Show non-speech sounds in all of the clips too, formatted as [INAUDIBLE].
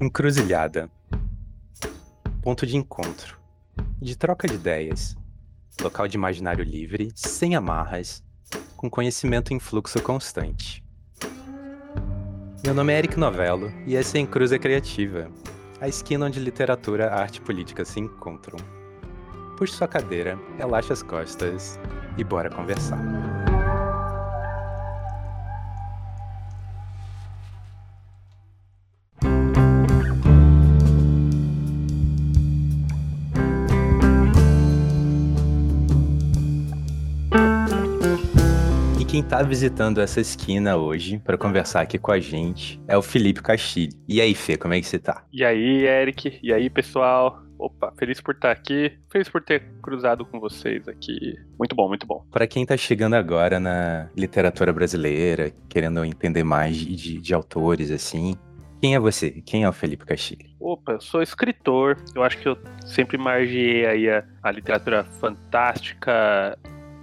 Encruzilhada. Ponto de encontro. De troca de ideias. Local de imaginário livre, sem amarras, com conhecimento em fluxo constante. Meu nome é Eric Novello e essa é Encruza Criativa, a esquina onde literatura, arte e política se encontram. Puxe sua cadeira, relaxe as costas e bora conversar. Está visitando essa esquina hoje para conversar aqui com a gente é o Felipe Castilho. E aí, Fê, como é que você tá? E aí, Eric? E aí, pessoal? Opa, feliz por estar aqui. Feliz por ter cruzado com vocês aqui. Muito bom, muito bom. Para quem tá chegando agora na literatura brasileira, querendo entender mais de, de autores, assim, quem é você? Quem é o Felipe Castilho? Opa, eu sou escritor. Eu acho que eu sempre margeei aí a, a literatura fantástica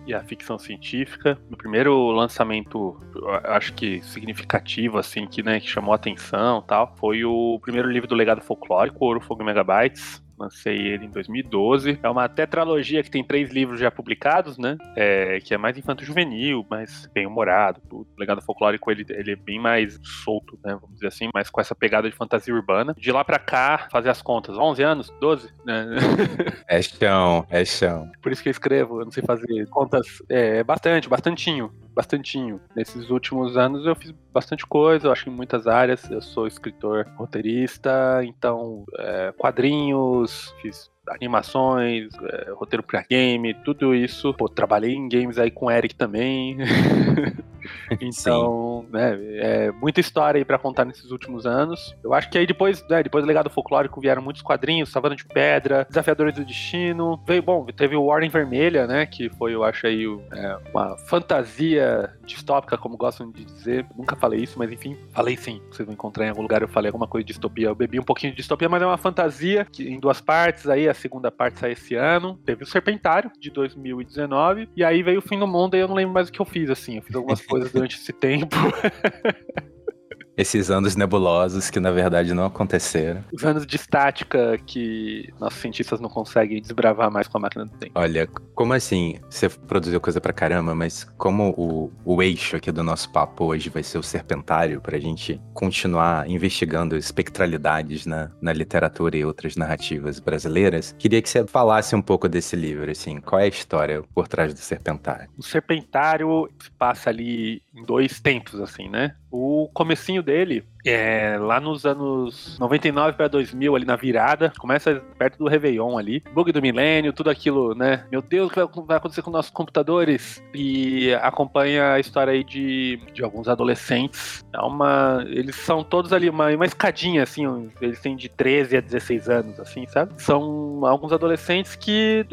e a ficção científica. O primeiro lançamento, acho que significativo, assim, que, né, que chamou atenção tal, foi o primeiro livro do Legado Folclórico, Ouro, Fogo e Megabytes, lancei ele em 2012. É uma tetralogia que tem três livros já publicados, né? É, que é mais infanto-juvenil, mais bem-humorado. O legado folclórico ele, ele é bem mais solto, né? Vamos dizer assim, mas com essa pegada de fantasia urbana. De lá pra cá, fazer as contas. 11 anos? 12? Né? É chão, é chão. Por isso que eu escrevo, eu não sei fazer contas. É, bastante, bastantinho bastantinho. Nesses últimos anos eu fiz bastante coisa, eu acho em muitas áreas. Eu sou escritor roteirista, então é, quadrinhos, fiz animações, é, roteiro pra game, tudo isso. Pô, trabalhei em games aí com o Eric também. [LAUGHS] então, né, é muita história aí pra contar nesses últimos anos. Eu acho que aí depois, né, depois do legado folclórico vieram muitos quadrinhos, Savana de Pedra, Desafiadores do Destino. Veio, bom, teve o Ordem Vermelha, né, que foi, eu acho aí, é, uma fantasia distópica, como gostam de dizer. Nunca falei isso, mas enfim, falei sim. Vocês vão encontrar em algum lugar eu falei alguma coisa de distopia. Eu bebi um pouquinho de distopia, mas é uma fantasia que, em duas partes aí, a segunda parte sai esse ano. Teve o Serpentário, de 2019. E aí veio o Fim do Mundo e eu não lembro mais o que eu fiz, assim. Eu fiz algumas [LAUGHS] coisas durante esse tempo. [LAUGHS] Esses anos nebulosos que na verdade não aconteceram. Os anos de estática que nossos cientistas não conseguem desbravar mais com a máquina do tempo. Olha, como assim? Você produziu coisa pra caramba, mas como o, o eixo aqui do nosso papo hoje vai ser o serpentário, pra gente continuar investigando espectralidades na, na literatura e outras narrativas brasileiras, queria que você falasse um pouco desse livro, assim, qual é a história por trás do serpentário? O serpentário passa ali em dois tempos, assim, né? O comecinho dele é lá nos anos 99 para 2000, ali na virada, começa perto do Réveillon ali, bug do milênio, tudo aquilo, né? Meu Deus, o que vai acontecer com nossos computadores? E acompanha a história aí de, de alguns adolescentes. É uma, eles são todos ali uma, uma escadinha, assim, eles têm de 13 a 16 anos, assim, sabe? São alguns adolescentes que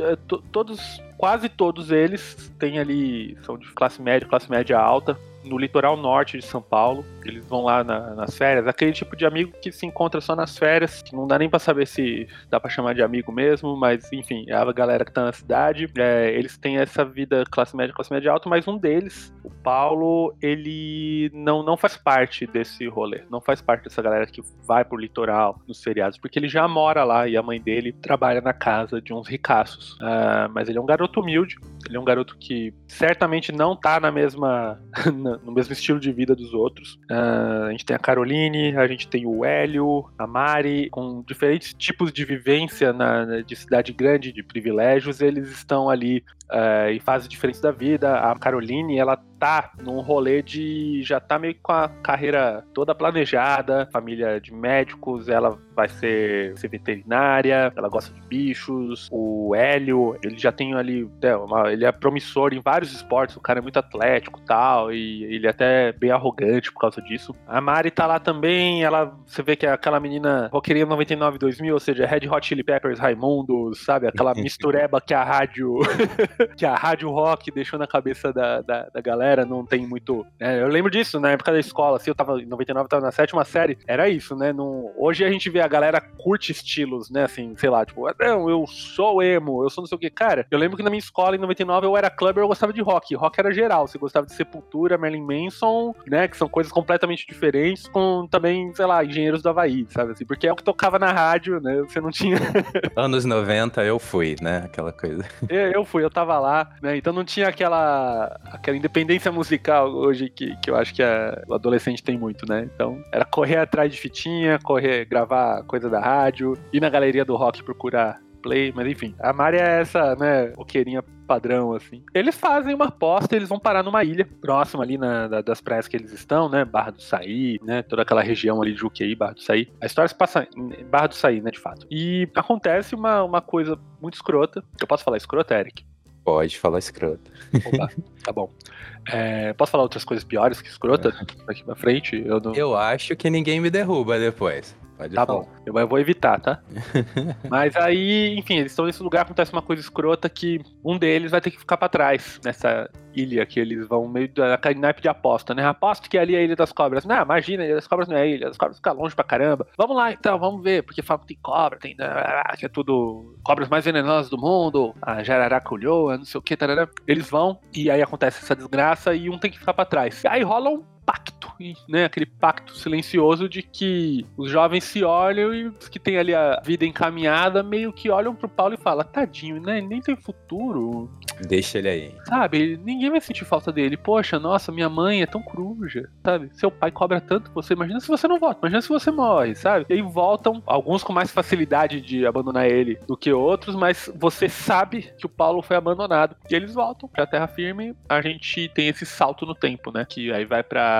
todos, quase todos eles têm ali, são de classe média, classe média alta, no litoral norte de São Paulo. Eles vão lá na, nas férias. Aquele tipo de amigo que se encontra só nas férias, que não dá nem para saber se dá para chamar de amigo mesmo, mas enfim, é a galera que tá na cidade. É, eles têm essa vida classe média, classe média alta, mas um deles, o Paulo, ele não, não faz parte desse rolê. Não faz parte dessa galera que vai pro litoral nos feriados, porque ele já mora lá e a mãe dele trabalha na casa de uns ricaços. Uh, mas ele é um garoto humilde, ele é um garoto que certamente não tá na mesma. [LAUGHS] no mesmo estilo de vida dos outros. Uh, a gente tem a Caroline, a gente tem o Hélio, a Mari, com diferentes tipos de vivência na, de cidade grande, de privilégios, eles estão ali uh, em fases diferentes da vida. A Caroline, ela tá num rolê de. já tá meio com a carreira toda planejada, família de médicos, ela vai ser, ser veterinária, ela gosta de bichos. O Hélio, ele já tem ali. É, uma, ele é promissor em vários esportes, o cara é muito atlético tal, e ele é até bem arrogante por causa disso. A Mari tá lá também, ela. Você vê que é aquela menina roqueirinha 99 2000, ou seja, Red Hot Chili Peppers, Raimundo, sabe? Aquela [LAUGHS] mistureba que a rádio [LAUGHS] [LAUGHS] que a rádio rock deixou na cabeça da, da, da galera, não tem muito. Né? Eu lembro disso, na época da escola, assim, eu tava em 99, tava na sétima série, era isso, né? Não, hoje a gente vê a galera curte estilos, né? Assim, sei lá, tipo, não, eu sou emo, eu sou não sei o que. Cara, eu lembro que na minha escola, em 99, eu era clubber, eu gostava de rock. Rock era geral, você gostava de Sepultura, Marilyn Manson, né? Que são coisas completamente diferentes, com também, sei lá, engenheiros do Havaí, sabe? Assim, porque é o que tocava na rádio, né? Você não tinha. [LAUGHS] Anos 90 eu fui, né? Aquela coisa. Eu, eu fui, eu tava lá, né? Então não tinha aquela, aquela independência musical hoje que, que eu acho que a, o adolescente tem muito, né? Então era correr atrás de fitinha, correr, gravar coisa da rádio, ir na galeria do rock procurar play, mas enfim. A Mari é essa, né, roqueirinha padrão, assim. Eles fazem uma aposta, eles vão parar numa ilha próxima ali na, da, das praias que eles estão, né, Barra do Saí, né, toda aquela região ali de Juqueí, Barra do Saí. A história se passa em Barra do Saí, né, de fato. E acontece uma, uma coisa muito escrota. Eu posso falar escrota, Eric? Pode falar escrota. Opa, tá bom. É, posso falar outras coisas piores que escrota daqui pra frente? Eu, não... eu acho que ninguém me derruba depois. Pode tá falar. bom, eu, eu vou evitar, tá? [LAUGHS] Mas aí, enfim, eles estão nesse lugar, acontece uma coisa escrota que um deles vai ter que ficar para trás nessa ilha que eles vão meio da naipe de aposta, né? Aposto que ali é a Ilha das Cobras. Não, imagina, a Ilha das Cobras não é a ilha, as cobras ficam longe pra caramba. Vamos lá então, vamos ver, porque falam que tem cobra, tem. que é tudo. Cobras mais venenosas do mundo, a jararaculhoa, não sei o que, tarará. Eles vão e aí acontece essa desgraça e um tem que ficar pra trás. Aí rola um pacto, né? Aquele pacto silencioso de que os jovens se olham e os que têm ali a vida encaminhada meio que olham pro Paulo e falam: tadinho, né? Nem tem futuro. Deixa ele aí. Sabe? Ninguém vai sentir falta dele. Poxa, nossa, minha mãe é tão coruja, sabe? Seu pai cobra tanto você. Imagina se você não volta, imagina se você morre, sabe? E aí voltam, alguns com mais facilidade de abandonar ele do que outros, mas você sabe que o Paulo foi abandonado. E eles voltam pra terra firme. A gente tem esse salto no tempo, né? Que aí vai pra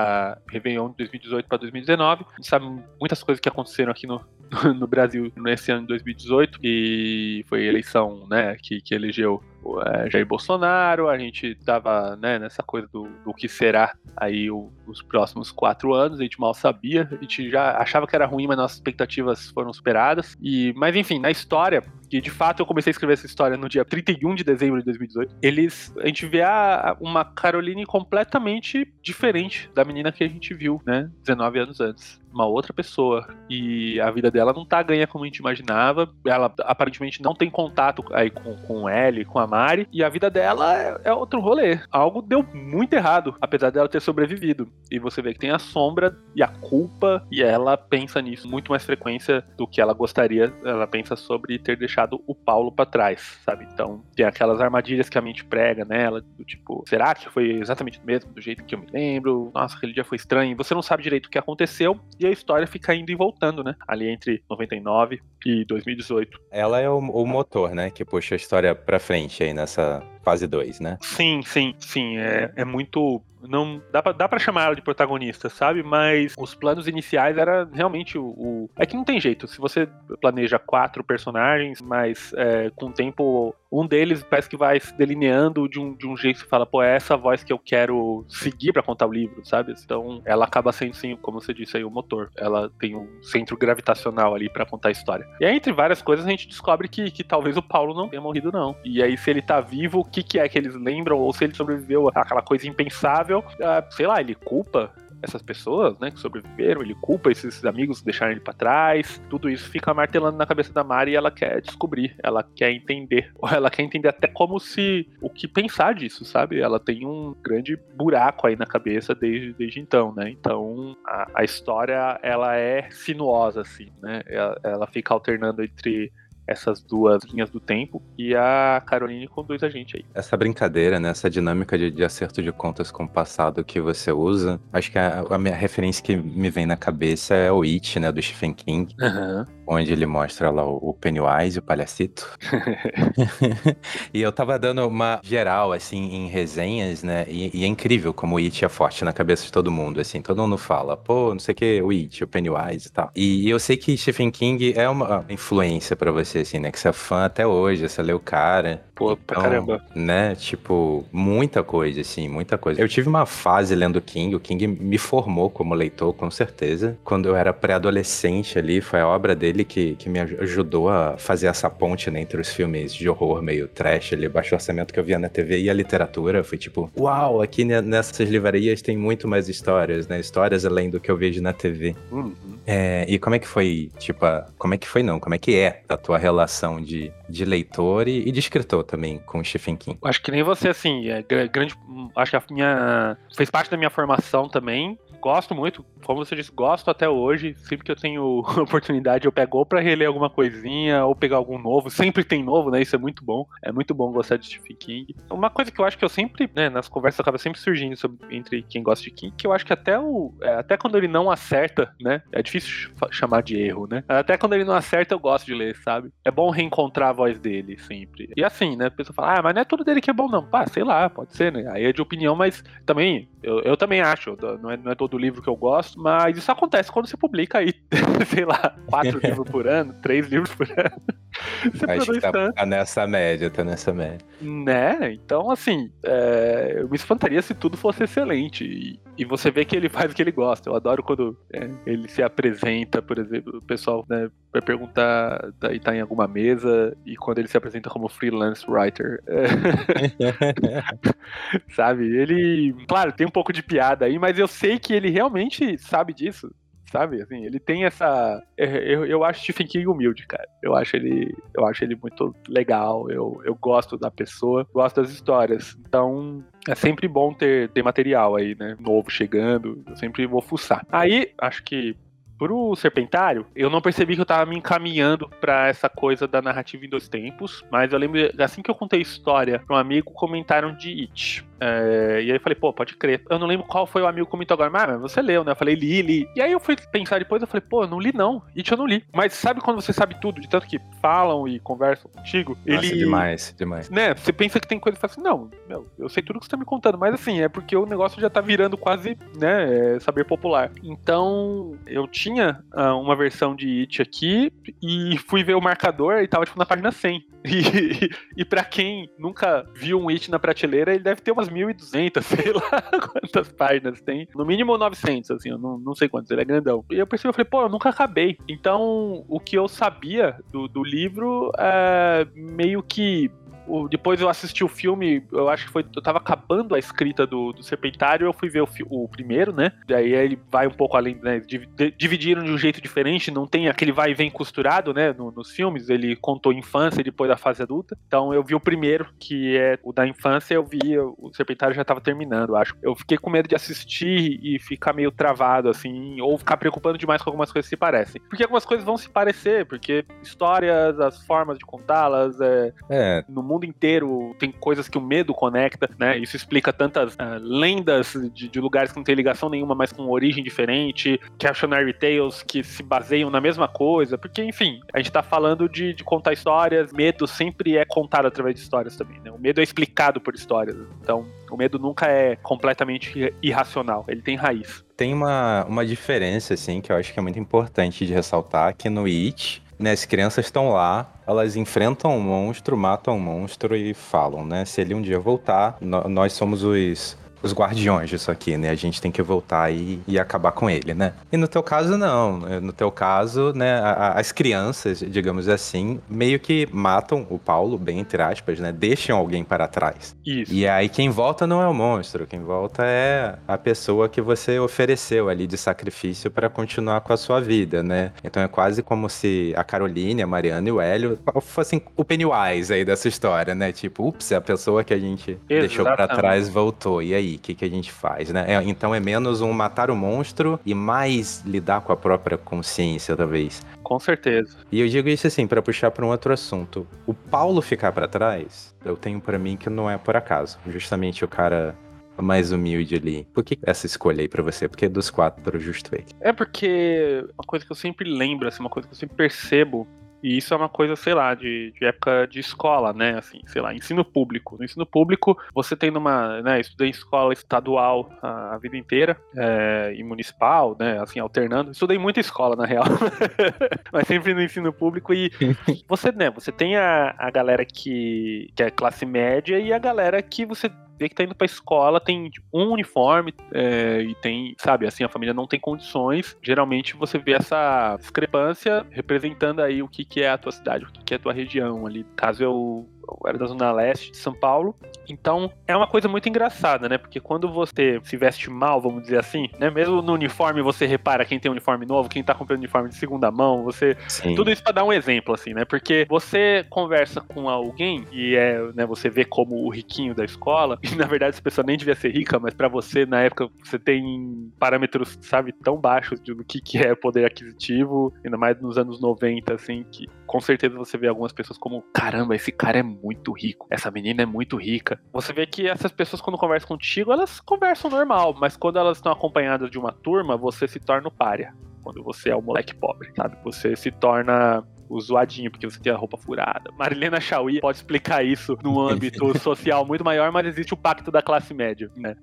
Réveillon de 2018 para 2019. A gente sabe muitas coisas que aconteceram aqui no, [LAUGHS] no Brasil nesse ano de 2018, e foi a eleição né, que, que elegeu é, Jair Bolsonaro, a gente tava né, nessa coisa do, do que será aí o, os próximos quatro anos, a gente mal sabia, a gente já achava que era ruim, mas nossas expectativas foram superadas. E, mas enfim, na história, que de fato eu comecei a escrever essa história no dia 31 de dezembro de 2018, eles, a gente vê a, uma Caroline completamente diferente da menina que a gente viu, né, 19 anos antes uma outra pessoa. E a vida dela não tá ganha como a gente imaginava. Ela aparentemente não tem contato aí com, com o Ellie, com a Mari. E a vida dela é, é, outro rolê. Algo deu muito errado, apesar dela ter sobrevivido. E você vê que tem a sombra e a culpa. E ela pensa nisso muito mais frequência do que ela gostaria. Ela pensa sobre ter deixado o Paulo para trás, sabe? Então tem aquelas armadilhas que a mente prega nela, do tipo, será que foi exatamente o mesmo, do jeito que eu me lembro? Nossa, aquele dia foi estranho. Você não sabe direito o que aconteceu. E a história fica indo e voltando, né? Ali entre 99 e 2018. Ela é o, o motor, né? Que puxa a história pra frente aí nessa fase 2, né? Sim, sim, sim. É, é muito não dá pra, dá pra chamar ela de protagonista, sabe? Mas os planos iniciais era realmente o, o, É que não tem jeito. Se você planeja quatro personagens, mas é, com o tempo um deles parece que vai se delineando de um, de um jeito que fala, pô, é essa voz que eu quero seguir para contar o livro, sabe? Então ela acaba sendo, sim, como você disse aí, o motor. Ela tem um centro gravitacional ali para contar a história. E aí, entre várias coisas, a gente descobre que, que talvez o Paulo não tenha morrido, não. E aí, se ele tá vivo, o que, que é que eles lembram? Ou se ele sobreviveu àquela coisa impensável, uh, sei lá, ele culpa essas pessoas, né, que sobreviveram, ele culpa esses amigos que deixaram ele para trás, tudo isso fica martelando na cabeça da Mari e ela quer descobrir, ela quer entender, [LAUGHS] ou ela quer entender até como se o que pensar disso, sabe? Ela tem um grande buraco aí na cabeça desde, desde então, né? Então a, a história ela é sinuosa assim, né? Ela, ela fica alternando entre essas duas linhas do tempo e a Caroline conduz a gente aí. Essa brincadeira, né, essa dinâmica de, de acerto de contas com o passado que você usa, acho que a, a, minha referência que me vem na cabeça é o It, né, do Stephen King, uhum. Onde ele mostra lá o, Pennywise, o palhacito. [LAUGHS] [LAUGHS] e eu tava dando uma geral, assim, em resenhas, né, e, e, é incrível como o It é forte na cabeça de todo mundo, assim, todo mundo fala, pô, não sei o que, o It, o Pennywise e tal. E, eu sei que Stephen King é uma influência para você você, assim, né? Que você é fã até hoje, você lê o cara. Pô, então, pra caramba. Né, tipo, muita coisa, assim, muita coisa. Eu tive uma fase lendo King, o King me formou como leitor, com certeza. Quando eu era pré-adolescente ali, foi a obra dele que, que me ajudou a fazer essa ponte né, entre os filmes de horror meio trash ali, baixo orçamento que eu via na TV e a literatura. Foi tipo, uau, aqui nessas livrarias tem muito mais histórias, né? Histórias além do que eu vejo na TV. Uhum. É, e como é que foi, tipo, como é que foi não, como é que é a tua relação de, de leitor e, e de escritor também com o Stephen King? Acho que nem você, assim, é grande, acho que a minha, fez parte da minha formação também, gosto muito, como você disse, gosto até hoje. Sempre que eu tenho [LAUGHS] oportunidade, eu pego ou pra reler alguma coisinha, ou pegar algum novo. Sempre tem novo, né? Isso é muito bom. É muito bom gostar de Stephen King. Uma coisa que eu acho que eu sempre, né, nas conversas acaba sempre surgindo sobre, entre quem gosta de King, que eu acho que até o. É, até quando ele não acerta, né? É difícil chamar de erro, né? Até quando ele não acerta, eu gosto de ler, sabe? É bom reencontrar a voz dele sempre. E assim, né? A pessoa fala, ah, mas não é tudo dele que é bom, não. Pá, sei lá, pode ser, né? Aí é de opinião, mas também, eu, eu também acho. Não é, não é todo livro que eu gosto, mas isso acontece quando você publica aí, [LAUGHS] sei lá, quatro [LAUGHS] livros por ano, três livros por ano. Acho que tá, tá, nessa média, tá nessa média. Né? Então, assim, é, eu me espantaria se tudo fosse excelente. E, e, você vê que ele faz o que ele gosta. Eu adoro quando é, ele se apresenta, por exemplo, o pessoal né, vai perguntar e tá em alguma mesa, e quando ele se apresenta como freelance writer. É, [LAUGHS] [LAUGHS] sabe? Ele, claro, tem um pouco de piada aí, mas eu sei que ele realmente sabe disso sabe? Assim, ele tem essa. Eu, eu acho Stephen King humilde, cara. Eu acho ele, eu acho ele muito legal. Eu, eu gosto da pessoa, gosto das histórias. Então, é sempre bom ter, ter material aí, né? Novo chegando. Eu sempre vou fuçar. Aí, acho que Pro Serpentário, eu não percebi que eu tava me encaminhando para essa coisa da narrativa em dois tempos, mas eu lembro, assim que eu contei a história pra um amigo, comentaram de It. É, e aí eu falei, pô, pode crer. Eu não lembro qual foi o amigo que comentou agora, mas você leu, né? Eu falei, li, li. E aí eu fui pensar depois, eu falei, pô, eu não li não. It eu não li. Mas sabe quando você sabe tudo, de tanto que falam e conversam contigo? Nossa, ele. demais, demais. Né? Você pensa que tem coisa e fala assim, não, meu, eu sei tudo que você tá me contando, mas assim, é porque o negócio já tá virando quase, né, é, saber popular. Então, eu tinha uh, uma versão de It aqui e fui ver o marcador e tava, tipo, na página 100. [LAUGHS] E, e para quem nunca viu um It na prateleira, ele deve ter umas 1.200, sei lá [LAUGHS] quantas páginas tem. No mínimo 900, assim, eu não, não sei quantos, ele é grandão. E eu percebi, eu falei, pô, eu nunca acabei. Então, o que eu sabia do, do livro é meio que o, depois eu assisti o filme, eu acho que foi. Eu tava acabando a escrita do, do Serpentário, eu fui ver o, o primeiro, né? Daí ele vai um pouco além, né? Dividiram de um jeito diferente, não tem aquele vai e vem costurado, né? No, nos filmes, ele contou infância e depois da fase adulta. Então eu vi o primeiro, que é o da infância, eu vi, o Serpentário já tava terminando, acho. Eu fiquei com medo de assistir e ficar meio travado, assim, ou ficar preocupando demais com algumas coisas que se parecem. Porque algumas coisas vão se parecer, porque histórias, as formas de contá-las, é, é. no mundo mundo inteiro tem coisas que o medo conecta, né? Isso explica tantas uh, lendas de, de, lugares que não tem ligação nenhuma, mas com origem diferente, cautionary tales que se baseiam na mesma coisa, porque, enfim, a gente tá falando de, de contar histórias, medo sempre é contado através de histórias também, né? O medo é explicado por histórias, então o medo nunca é completamente irracional, ele tem raiz. Tem uma, uma diferença, assim, que eu acho que é muito importante de ressaltar, que no It, né, as crianças estão lá, elas enfrentam um monstro, matam um monstro e falam, né? Se ele um dia voltar, nós somos os os guardiões disso aqui, né? A gente tem que voltar e, e acabar com ele, né? E no teu caso, não. No teu caso, né, a, as crianças, digamos assim, meio que matam o Paulo, bem entre aspas, né? Deixam alguém para trás. Isso. E aí quem volta não é o monstro, quem volta é a pessoa que você ofereceu ali de sacrifício para continuar com a sua vida, né? Então é quase como se a Caroline, a Mariana e o Hélio fossem o Pennywise aí dessa história, né? Tipo, ups, a pessoa que a gente Exatamente. deixou para trás voltou. E aí? O que, que a gente faz, né? É, então é menos um matar o monstro e mais lidar com a própria consciência, talvez. Com certeza. E eu digo isso assim, para puxar para um outro assunto. O Paulo ficar para trás, eu tenho para mim que não é por acaso. Justamente o cara mais humilde ali. Por que essa escolha aí pra você? Porque dos quatro, justo ele. É porque uma coisa que eu sempre lembro, assim, uma coisa que eu sempre percebo E isso é uma coisa, sei lá, de, de época de escola, né? Assim, sei lá, ensino público. No ensino público, você tem numa, né, estudei em escola estadual a, a vida inteira, é, e municipal, né? Assim, alternando. Estudei muita escola, na real. [LAUGHS] Mas sempre no ensino público. E [LAUGHS] você, né, você tem a, a galera que, que é classe média e a galera que você vê que tá indo pra escola, tem tipo, um uniforme é, e tem, sabe, assim, a família não tem condições. Geralmente você vê essa discrepância representando aí o que, que é a tua cidade, o que, que é a tua região ali. Caso eu eu era da Zona Leste de São Paulo. Então, é uma coisa muito engraçada, né? Porque quando você se veste mal, vamos dizer assim, né? Mesmo no uniforme você repara quem tem um uniforme novo, quem tá comprando uniforme de segunda mão, você. Sim. Tudo isso pra dar um exemplo, assim, né? Porque você conversa com alguém e é, né, você vê como o riquinho da escola, [LAUGHS] e na verdade essa pessoa nem devia ser rica, mas para você, na época, você tem parâmetros, sabe, tão baixos do que, que é poder aquisitivo, ainda mais nos anos 90, assim, que com certeza você vê algumas pessoas como: caramba, esse cara é muito rico, essa menina é muito rica. Você vê que essas pessoas, quando conversam contigo, elas conversam normal, mas quando elas estão acompanhadas de uma turma, você se torna o párea quando você é o moleque pobre, sabe? Você se torna o zoadinho, porque você tem a roupa furada. Marilena Chauí pode explicar isso num âmbito [LAUGHS] social muito maior, mas existe o pacto da classe média, né?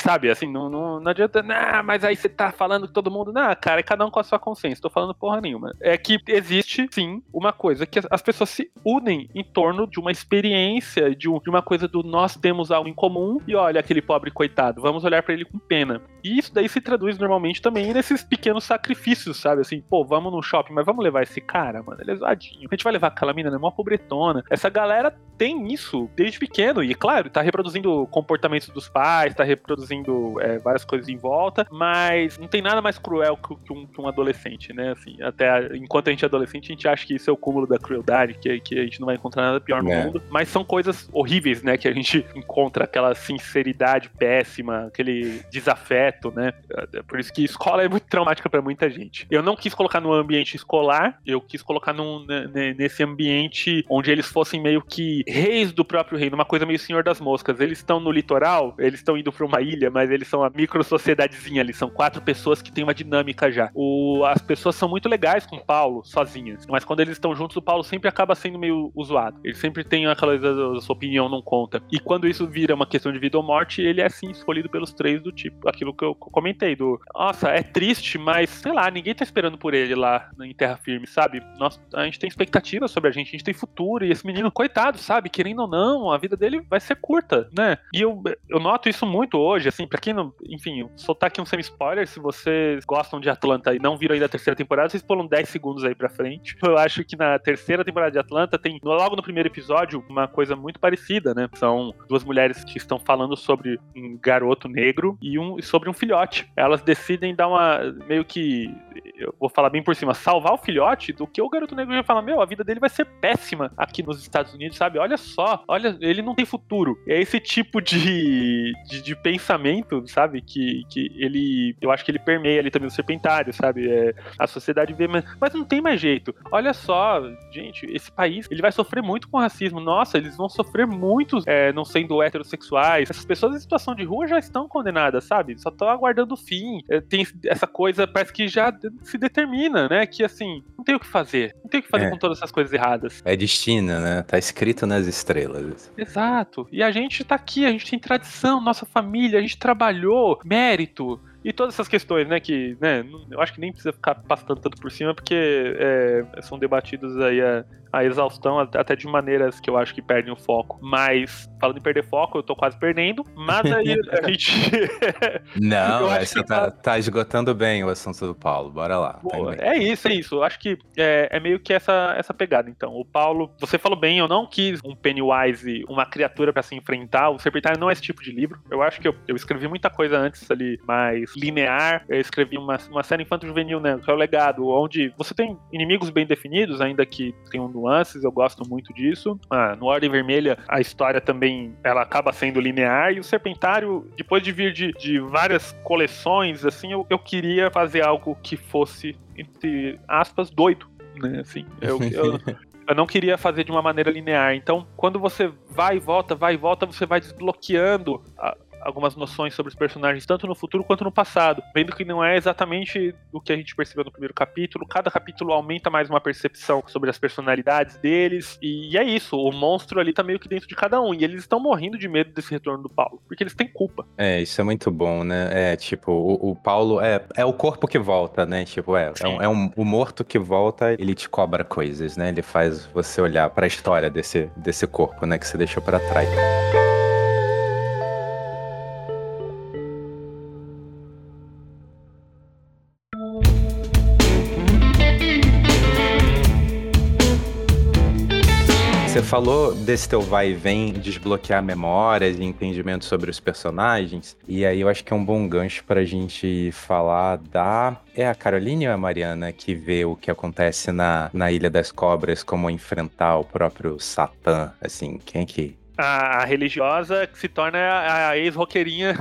Sabe, assim, não, não, não adianta, nah, mas aí você tá falando que todo mundo, nah, cara, é cada um com a sua consciência, tô falando porra nenhuma. É que existe, sim, uma coisa que as pessoas se unem em torno de uma experiência, de, um, de uma coisa do nós temos algo em comum e olha aquele pobre coitado, vamos olhar para ele com pena. E isso daí se traduz normalmente também nesses pequenos sacrifícios, sabe? Assim, pô, vamos no shopping, mas vamos levar esse cara, mano, ele é zoadinho. A gente vai levar aquela mina, né? Mó pobretona. Essa galera tem isso desde pequeno. E, claro, tá reproduzindo comportamentos dos pais, tá reproduzindo é, várias coisas em volta, mas não tem nada mais cruel que, um, que um, adolescente, né? Assim, até enquanto a gente é adolescente, a gente acha que isso é o cúmulo da crueldade, que, que a gente não vai encontrar nada pior no é. mundo. Mas são coisas horríveis, né? Que a gente [LAUGHS] encontra aquela sinceridade péssima, aquele desafeto, né? É por isso que escola é muito traumática para muita gente. Eu não quis colocar no ambiente escolar, eu quis colocar num, nesse ambiente onde eles fossem meio que reis do próprio reino, uma coisa meio Senhor das Moscas. Eles estão no litoral, eles estão indo para uma ilha, mas eles são a micro sociedadezinha ali, são quatro pessoas que têm uma dinâmica já. O, as pessoas são muito legais com o Paulo, sozinhas, mas quando eles estão juntos, o Paulo sempre acaba sendo meio usuado. Ele sempre tem aquela a sua opinião não conta. E quando isso vira uma questão de vida ou morte, ele é assim escolhido pelos três do tipo, aquilo que eu comentei, do nossa, é triste, mas sei lá, ninguém tá esperando por ele lá em terra firme, sabe? Nós, a gente tem expectativas sobre a gente, a gente tem futuro, e esse menino, coitado, sabe? Querendo ou não, a vida dele vai ser curta, né? E eu, eu noto isso muito hoje, assim, pra quem não. Enfim, soltar aqui um semi-spoiler, se vocês gostam de Atlanta e não viram ainda a terceira temporada, vocês pulam 10 segundos aí pra frente. Eu acho que na terceira temporada de Atlanta tem, logo no primeiro episódio, uma coisa muito parecida, né? São duas mulheres que estão falando sobre um garoto negro e um sobre um filhote. Elas decidem dar uma. meio que. Eu vou falar bem por cima, salvar o filhote do que o garoto negro já fala, meu, a vida dele vai ser péssima aqui nos Estados Unidos, sabe? Olha só, olha, ele não tem futuro. É esse tipo de, de, de pensamento, sabe? Que, que ele, eu acho que ele permeia ali também o serpentário, sabe? É, a sociedade vê, mas, mas não tem mais jeito. Olha só, gente, esse país, ele vai sofrer muito com racismo. Nossa, eles vão sofrer muito é, não sendo heterossexuais. Essas pessoas em situação de rua já estão condenadas, sabe? Só estão aguardando o fim. É, tem essa coisa, parece que já se determina, né? Que assim, não tem o que fazer. Não tem o que fazer é. com todas essas coisas erradas. É destino, né? Tá escrito nas estrelas. Exato. E a gente tá aqui, a gente tem tradição, nossa família, a gente trabalhou, mérito. E todas essas questões, né, que, né, eu acho que nem precisa ficar passando tanto por cima, porque é, são debatidos aí a, a exaustão, até de maneiras que eu acho que perdem o foco. Mas, falando em perder foco, eu tô quase perdendo, mas aí a [LAUGHS] gente. [LAUGHS] Não, essa tá, tá, esgotando bem o assunto do Paulo, bora lá. Pô, tá é isso, é isso. Eu acho que é, é, meio que essa, essa pegada. Então, o Paulo, você falou bem, eu não quis um Pennywise, uma criatura para se enfrentar. O Serpentário não é esse tipo de livro. Eu acho que eu, eu escrevi muita coisa antes ali, mais linear. Eu escrevi uma, uma série infanto-juvenil, né, que é o legado, onde você tem inimigos bem definidos, ainda que tem um nuances, eu gosto muito disso. Ah, no Ordem Vermelha, a história também ela acaba sendo linear, e o Serpentário, depois de vir de, de várias coleções, assim, eu, eu queria fazer algo que fosse, entre aspas, doido, né? Assim, eu, [LAUGHS] eu, eu não queria fazer de uma maneira linear. Então, quando você vai e volta, vai e volta, você vai desbloqueando algumas noções sobre os personagens, tanto no futuro quanto no passado. Vendo que não é exatamente o que a gente percebeu no primeiro capítulo. Cada capítulo aumenta mais uma percepção sobre as personalidades deles. E é isso, o monstro ali tá meio que dentro de cada um. E eles estão morrendo de medo desse retorno do Paulo, porque eles têm culpa. É, isso é muito bom, né? É, tipo, o, o Paulo é, é o corpo que volta, né? Tipo, é, é, um, é um, o morto que volta, ele te cobra coisas, né? Ele faz você olhar para a história desse, desse corpo, né? Que você deixou para trás. Você falou desse teu vai e vem desbloquear memórias e entendimento sobre os personagens, e aí eu acho que é um bom gancho pra gente falar da. É a Caroline ou a Mariana que vê o que acontece na, na Ilha das Cobras, como enfrentar o próprio Satã? Assim, quem é que a religiosa que se torna a, ex-roqueirinha,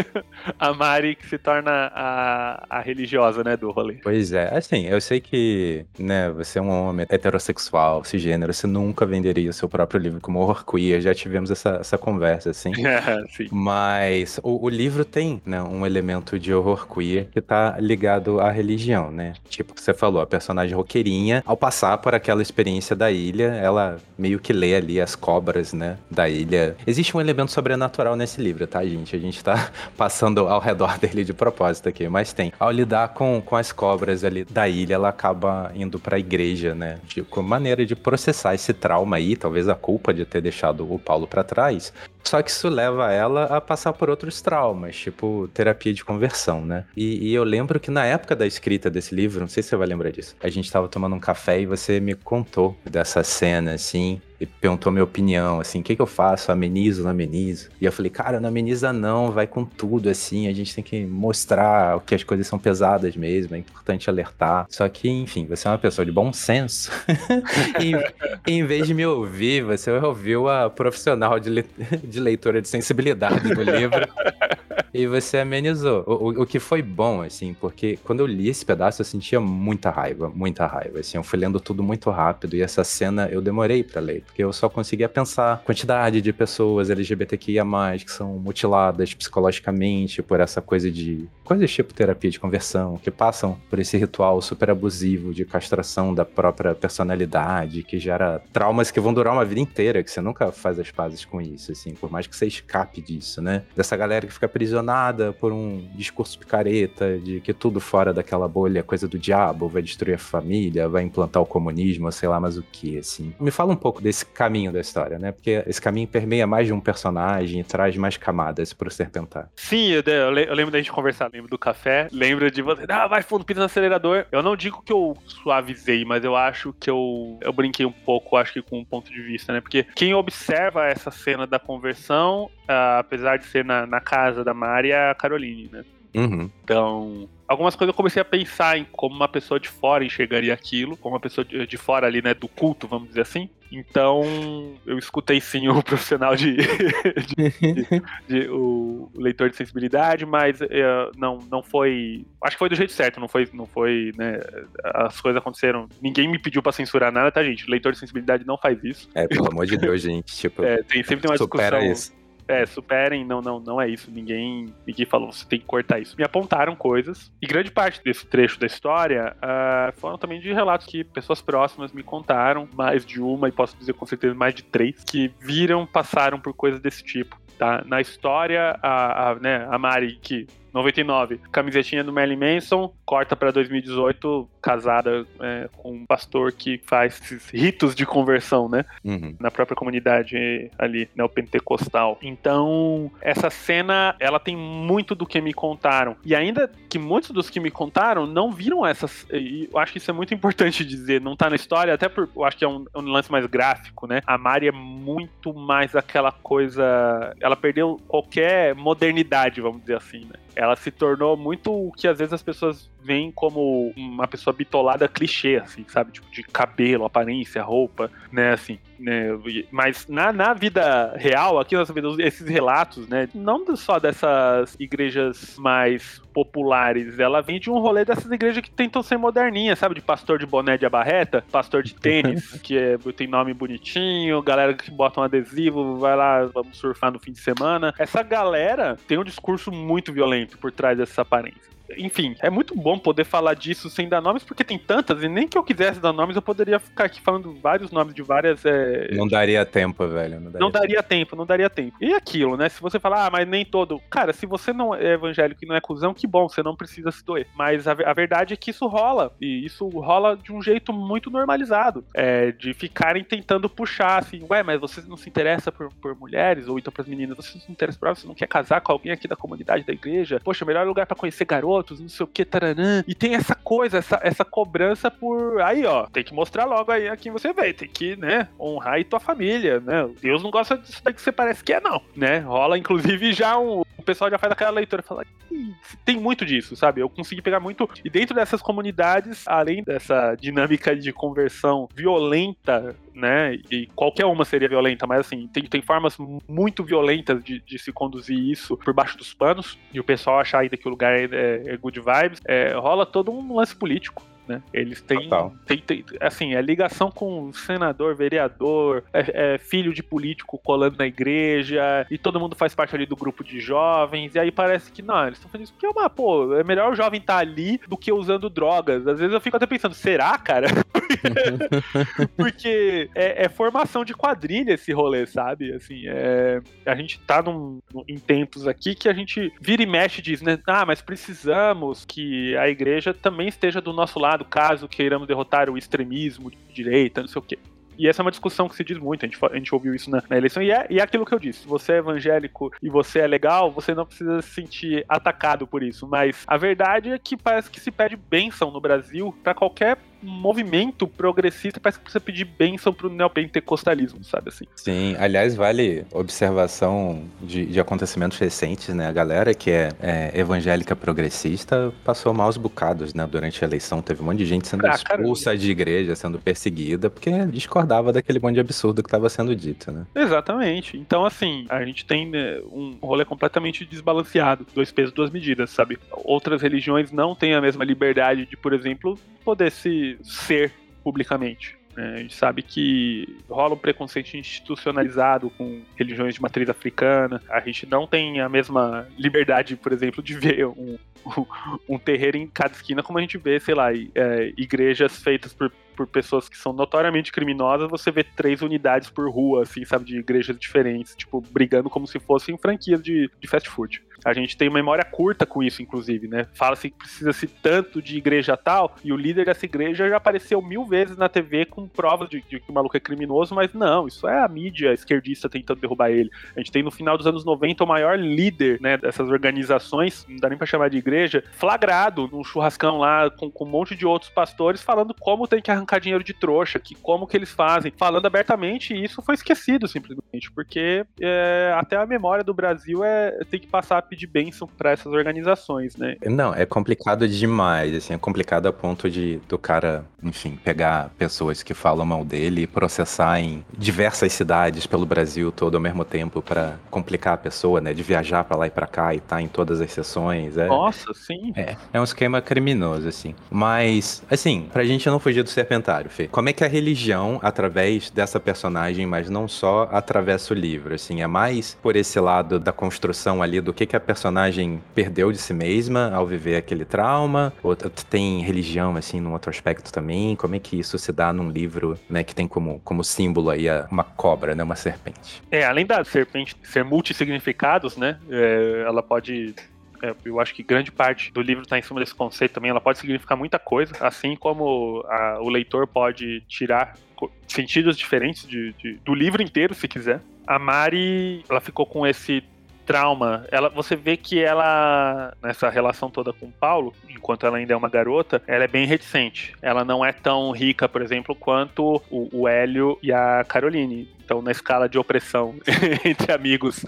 [LAUGHS] a Mari que se torna a, a religiosa, né, do rolê. Pois é, assim, eu sei que, né, você é um homem heterossexual, cisgênero, você nunca venderia o seu próprio livro como horror queer, já tivemos essa, essa conversa, assim. [LAUGHS] É, sim. Mas o, o, livro tem, né, um elemento de horror queer que tá ligado à religião, né? Tipo, você falou, a personagem roqueirinha, ao passar por aquela experiência da ilha, ela meio que lê ali as cobras, né, da ilha. Existe um elemento sobrenatural nesse livro, tá, gente? A gente tá [LAUGHS] passando ao redor [LAUGHS] dele de propósito aqui, mas tem. Ao lidar com, com as cobras ali da ilha, ela acaba indo pra igreja, né? De, com maneira de processar esse trauma aí, talvez a culpa de ter deixado o Paulo para trás. Só que isso leva ela a passar por outros traumas, tipo terapia de conversão, né? E, e, eu lembro que na época da escrita desse livro, não sei se você vai lembrar disso, a gente tava tomando um café e você me contou dessa cena, assim, e perguntou minha opinião, assim, o que, que eu faço? Amenizo, não amenizo? E eu falei, cara, não ameniza não, vai com tudo, assim, a gente tem que mostrar que as coisas são pesadas mesmo, é importante alertar. Só que, enfim, você é uma pessoa de bom senso. [LAUGHS] e em vez de me ouvir, você ouviu a profissional de, de de leitora de sensibilidade do livro. [LAUGHS] e você amenizou. O, o, o, que foi bom, assim, porque quando eu li esse pedaço eu sentia muita raiva, muita raiva. Assim, eu fui lendo tudo muito rápido e essa cena eu demorei para ler, porque eu só conseguia pensar quantidade de pessoas LGBTQIA, que são mutiladas psicologicamente por essa coisa de. coisas tipo terapia de conversão, que passam por esse ritual super abusivo de castração da própria personalidade, que gera traumas que vão durar uma vida inteira, que você nunca faz as pazes com isso, assim por mais que você escape disso, né? Dessa galera que fica aprisionada por um discurso picareta de que tudo fora daquela bolha é coisa do diabo, vai destruir a família, vai implantar o comunismo, sei lá mais o que, assim. Me fala um pouco desse caminho da história, né? Porque esse caminho permeia mais de um personagem e traz mais camadas pro Serpentar. Sim, eu, eu lembro da gente conversar, lembro do café, lembro de você, ah, vai fundo, pisa no acelerador. Eu não digo que eu suavizei, mas eu acho que eu, eu brinquei um pouco, acho que com um ponto de vista, né? Porque quem observa essa cena da conversa versão, uh, apesar de ser na, na casa da Mari, é a Caroline, né? Uhum. Então, algumas coisas eu comecei a pensar em como uma pessoa de fora enxergaria aquilo, como uma pessoa de, fora ali, né, do culto, vamos dizer assim. Então, eu escutei sim o [LAUGHS] profissional de, de, de, de o leitor de sensibilidade, mas uh, não, não foi. Acho que foi do jeito certo, não foi, não foi, né? As coisas aconteceram. Ninguém me pediu para censurar nada, tá, gente? Leitor de sensibilidade não faz isso. É, pelo amor de Deus, gente. Tipo, é, tem, sempre tem uma discussão. Isso é, superem, não, não, não é isso. Ninguém, ninguém falou, você tem que cortar isso. Me apontaram coisas. E grande parte desse trecho da história uh, foram também de relatos que pessoas próximas me contaram, mais de uma, e posso dizer com certeza mais de três, que viram, passaram por coisas desse tipo. Tá? Na história, a, a, né, a Mari, que 99, camisetinha do Marilyn Manson, corta para 2018, casada é, com um pastor que faz esses ritos de conversão, né? Uhum. Na própria comunidade ali, neopentecostal. Então, essa cena, ela tem muito do que me contaram. E ainda que muitos dos que me contaram não viram essas. E eu acho que isso é muito importante [LAUGHS] dizer, não tá na história, até por. Eu acho que é um, um lance mais gráfico, né? A Mari é muito mais aquela coisa. Ela perdeu qualquer modernidade, vamos dizer assim, né? Ela se tornou muito o que às vezes as pessoas veem como uma pessoa bitolada clichê, assim, sabe? Tipo, de cabelo, aparência, roupa, né, assim. Né? Mas na, na vida real, aqui nós vemos esses relatos, né? Não só dessas igrejas mais populares, ela vem de um rolê dessas igrejas que tentam ser moderninhas, sabe? De pastor de boné de abarreta, pastor de tênis, [LAUGHS] que é, tem nome bonitinho, galera que bota um adesivo, vai lá, vamos surfar no fim de semana. Essa galera tem um discurso muito violento por trás dessa aparência enfim, é muito bom poder falar disso sem dar nomes, porque tem tantas, e nem que eu quisesse dar nomes, eu poderia ficar aqui falando vários nomes de várias. É... Não daria tempo, velho. Não daria, não daria tempo. tempo. não daria tempo. E aquilo, né? Se você falar, ah, mas nem todo. Cara, se você não é evangélico e não é cuzão, que bom, você não precisa se doer. Mas a, a verdade é que isso rola. E isso rola de um jeito muito normalizado. É, de ficarem tentando puxar, assim, ué, mas você não se interessa por, por mulheres, ou então pras meninas, você não se interessa por elas, você não quer casar com alguém aqui da comunidade da igreja? Poxa, melhor lugar para conhecer garotos garotos, não sei o que, taranã. E tem essa coisa, essa, essa cobrança por. Aí, ó, tem que mostrar logo aí a quem você vê. Tem que, né, honrar aí tua família, né? Deus não gosta disso daí que você parece que é, não, né? Rola, inclusive, já um. Pessoal já faz aquela leitura fala. Tem muito disso, sabe? Eu consegui pegar muito. E dentro dessas comunidades, além dessa dinâmica de conversão violenta, né? E qualquer uma seria violenta, mas assim, tem, tem formas muito violentas de, de se conduzir isso por baixo dos panos. E o pessoal achar ainda que o lugar é, é good vibes, é, rola todo um lance político. Né? Eles têm, têm, têm, assim, é ligação com senador, vereador, é, é, filho de político colando na igreja, e todo mundo faz parte ali do grupo de jovens, e aí parece que não, eles estão fazendo isso porque é uma, pô, é melhor o jovem estar tá ali do que usando drogas. Às vezes eu fico até pensando, será, cara? [LAUGHS] porque é, é, formação de quadrilha esse rolê, sabe? Assim, é, a gente tá num, em tempos aqui que a gente vira e mexe e diz, né? Ah, mas precisamos que a igreja também esteja do nosso lado, caso queiramos derrotar o extremismo de direita, não sei o quê. E essa é uma discussão que se diz muito, a gente, a gente ouviu isso na, na eleição, e é, e é aquilo que eu disse: se você é evangélico e você é legal, você não precisa se sentir atacado por isso. Mas a verdade é que parece que se pede bênção no Brasil para qualquer movimento progressista parece que precisa pedir bênção pro neopentecostalismo, sabe assim? Sim, aliás, vale observação de, de acontecimentos recentes, né? A galera que é, é, evangélica progressista passou maus bocados, né? Durante a eleição teve um monte de gente sendo ah, expulsa caramba. de igreja, sendo perseguida, porque discordava daquele monte de absurdo que estava sendo dito, né? Exatamente. Então, assim, a gente tem né, um rolê completamente desbalanceado, dois pesos, duas medidas, sabe? Outras religiões não têm a mesma liberdade de, por exemplo, poder se ser publicamente. Né? A gente sabe que rola um preconceito institucionalizado com religiões de matriz africana. A gente não tem a mesma liberdade, por exemplo, de ver um, um terreiro em cada esquina, como a gente vê, sei lá, é, igrejas feitas por por pessoas que são notoriamente criminosas, você vê três unidades por rua, assim, sabe, de igrejas diferentes, tipo, brigando como se fossem franquias de, de fast food. A gente tem memória curta com isso, inclusive, né? Fala-se que precisa-se tanto de igreja tal, e o líder dessa igreja já apareceu mil vezes na TV com provas de, de que o maluco é criminoso, mas não, isso é a mídia esquerdista tentando derrubar ele. A gente tem no final dos anos 90 o maior líder, né, dessas organizações, não dá nem pra chamar de igreja, flagrado num churrascão lá com, com um monte de outros pastores falando como tem que arrancar arrancar dinheiro de trouxa, que como que eles fazem, falando abertamente, e isso foi esquecido simplesmente, porque é, até a memória do Brasil é tem que passar a pedir bênção para essas organizações, né? Não, é complicado demais, assim, é complicado a ponto de do cara, enfim, pegar pessoas que falam mal dele e processar em diversas cidades pelo Brasil todo ao mesmo tempo para complicar a pessoa, né, de viajar para lá e para cá e estar tá em todas as sessões. É, Nossa, sim. É, é um esquema criminoso, assim. Mas, assim, pra gente não fugir do serpente comentário, Fê. Como é que a religião, através dessa personagem, mas não só, atravessa o livro? Assim, é mais por esse lado da construção ali do que, que a personagem perdeu de si mesma ao viver aquele trauma? Ou tem religião, assim, num outro aspecto também? Como é que isso se dá num livro, né, que tem como, como símbolo aí uma cobra, né, uma serpente? É, além da serpente ser multissignificados, né, é, ela pode é, eu acho que grande parte do livro está em cima desse conceito também. Ela pode significar muita coisa, assim como a, o leitor pode tirar sentidos diferentes de, de, do livro inteiro, se quiser. A Mari, ela ficou com esse trauma. Ela, você vê que ela, nessa relação toda com o Paulo, enquanto ela ainda é uma garota, ela é bem reticente. Ela não é tão rica, por exemplo, quanto o, o Hélio e a Caroline Então, na escala de opressão [LAUGHS] entre amigos,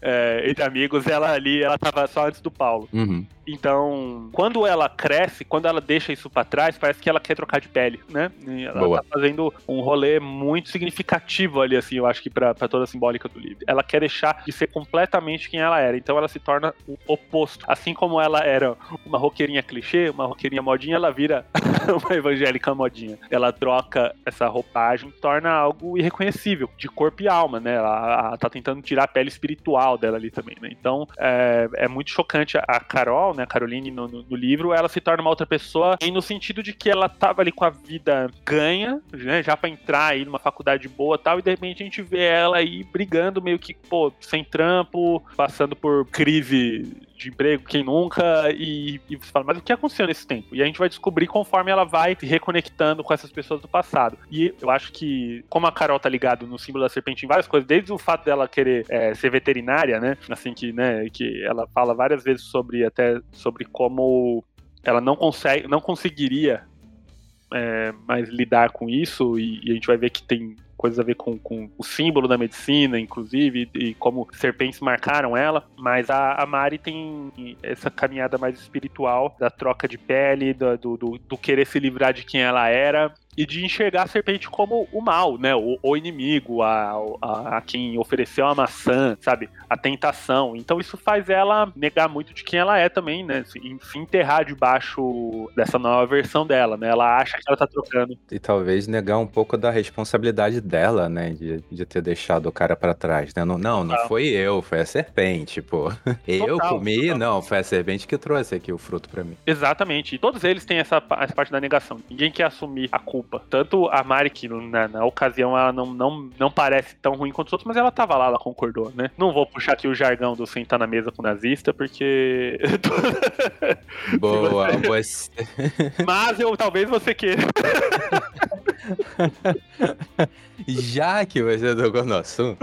é, entre amigos, ela ali, ela tava só antes do Paulo. Uhum. Então, quando ela cresce, quando ela deixa isso para trás, parece que ela quer trocar de pele, né? E ela Boa. tá fazendo um rolê muito significativo ali, assim, eu acho que pra toda a simbólica do livro. Ela quer deixar de ser completamente quem ela era, então ela se torna o oposto. Assim como ela era uma roqueirinha clichê, uma roqueirinha modinha, ela vira [LAUGHS] uma evangélica modinha. Ela troca essa roupagem, torna algo irreconhecível, de corpo e alma, né? Ela, ela tá tentando tirar a pele espiritual dela ali também, né? Então, é, é muito chocante a Carol, né, a Caroline no, no- no livro, ela se torna uma outra pessoa e no sentido de que ela tava ali com a vida ganha, né, já pra entrar aí numa faculdade boa e tal, e de repente a gente vê ela aí brigando meio que, pô, sem trampo, passando por crise de emprego, quem nunca, e, e você fala, mas o que aconteceu nesse tempo? E a gente vai descobrir conforme ela vai se reconectando com essas pessoas do passado. E eu acho que, como a Carol tá ligado no símbolo da serpente em várias coisas, desde o fato dela querer é, ser veterinária, né? Assim que, né, que ela fala várias vezes sobre até sobre como ela não consegue, não conseguiria é, mais lidar com isso, e, e a gente vai ver que tem coisas a ver com, com o símbolo da medicina, inclusive, e, e como serpentes marcaram ela, mas a, a Mari tem essa caminhada mais espiritual da troca de pele, do, do, do- do querer se livrar de quem ela era. E de enxergar a serpente como o mal, né? O, o inimigo, a, a, a quem ofereceu a maçã, sabe? A tentação. Então isso faz ela negar muito de quem ela é também, né? Se, se enterrar debaixo dessa nova versão dela, né? Ela acha que ela tá trocando. E talvez negar um pouco da responsabilidade dela, né? De, de ter deixado o cara pra trás, né? Não, não, não foi eu, foi a serpente, pô. [LAUGHS] Eu Total, comi, total. não, foi a serpente que trouxe aqui o fruto pra mim. Exatamente. E todos eles têm essa, essa parte da negação. Ninguém quer assumir a culpa. Tanto a Mari, que na, na ocasião ela não, não, não parece tão ruim quanto os outros, mas ela tava lá, ela concordou, né? Não vou puxar aqui o jargão do sentar na mesa com o nazista, porque. [LAUGHS] Boa, você. [LAUGHS] mas eu talvez você queira. [LAUGHS] Já que você tocou no assunto,